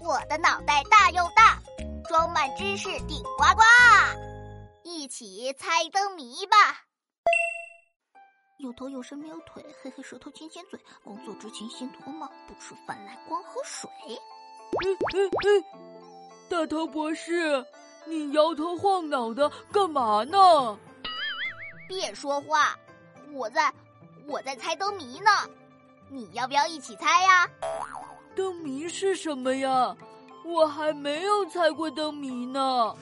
我的脑袋大又大，装满知识顶呱呱。一起猜灯谜吧！有头有身没有腿，嘿嘿舌头尖尖嘴，工作之前先脱帽，不吃饭来光喝水。嘿嘿嘿，大头博士，你摇头晃脑的干嘛呢？别说话，我在，我在猜灯谜呢。你要不要一起猜呀？灯谜是什么呀？我还没有猜过灯谜呢。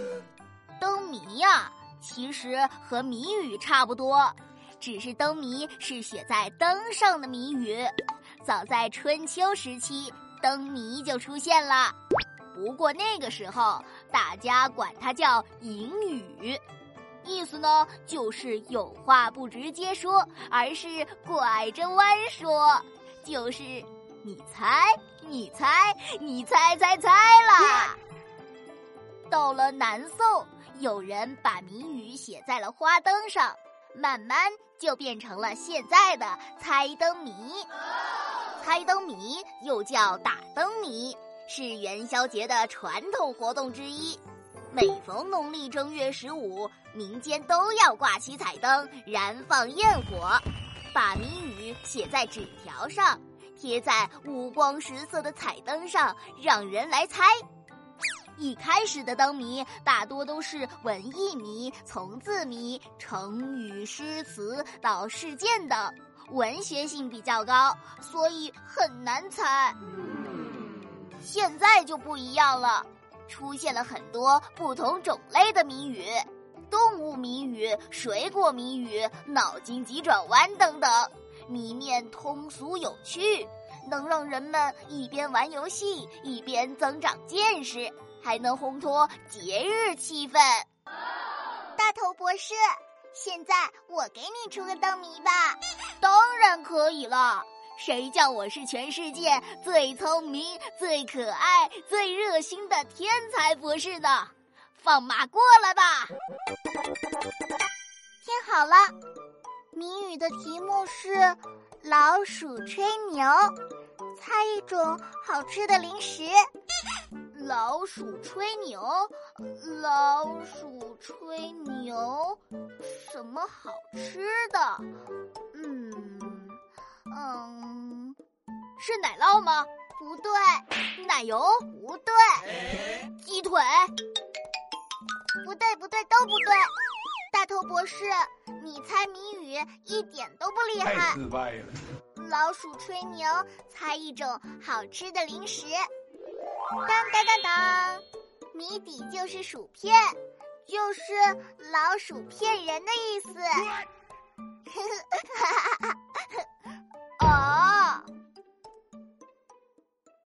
灯谜呀，其实和谜语差不多，只是灯谜是写在灯上的谜语。早在春秋时期，灯谜就出现了。不过那个时候，大家管它叫隐语。意思呢，就是有话不直接说，而是拐着弯说，就是你猜，你猜，你猜猜猜啦。到了南宋，有人把谜语写在了花灯上，慢慢就变成了现在的猜灯谜。猜灯谜又叫打灯谜，是元宵节的传统活动之一。每逢农历正月十五，民间都要挂起彩灯，燃放焰火，把谜语写在纸条上，贴在五光十色的彩灯上，让人来猜。一开始的灯谜大多都是文艺谜、从字谜、成语、诗词到事件等，文学性比较高，所以很难猜。现在就不一样了。出现了很多不同种类的谜语，动物谜语、水果谜语、脑筋急转弯等等，谜面通俗有趣，能让人们一边玩游戏一边增长见识，还能烘托节日气氛。大头博士，现在我给你出个灯谜吧。当然可以了。谁叫我是全世界最聪明、最可爱、最热心的天才博士呢？放马过来吧！听好了，谜语的题目是“老鼠吹牛”，猜一种好吃的零食。老鼠吹牛，老鼠吹牛，什么好吃的？嗯嗯，是奶酪吗？不对，奶油不对，鸡腿不对，不对，都不对。大头博士，你猜谜语一点都不厉害。太失败了。老鼠吹牛，猜一种好吃的零食。当当当当，谜底就是薯片，就是老鼠骗人的意思。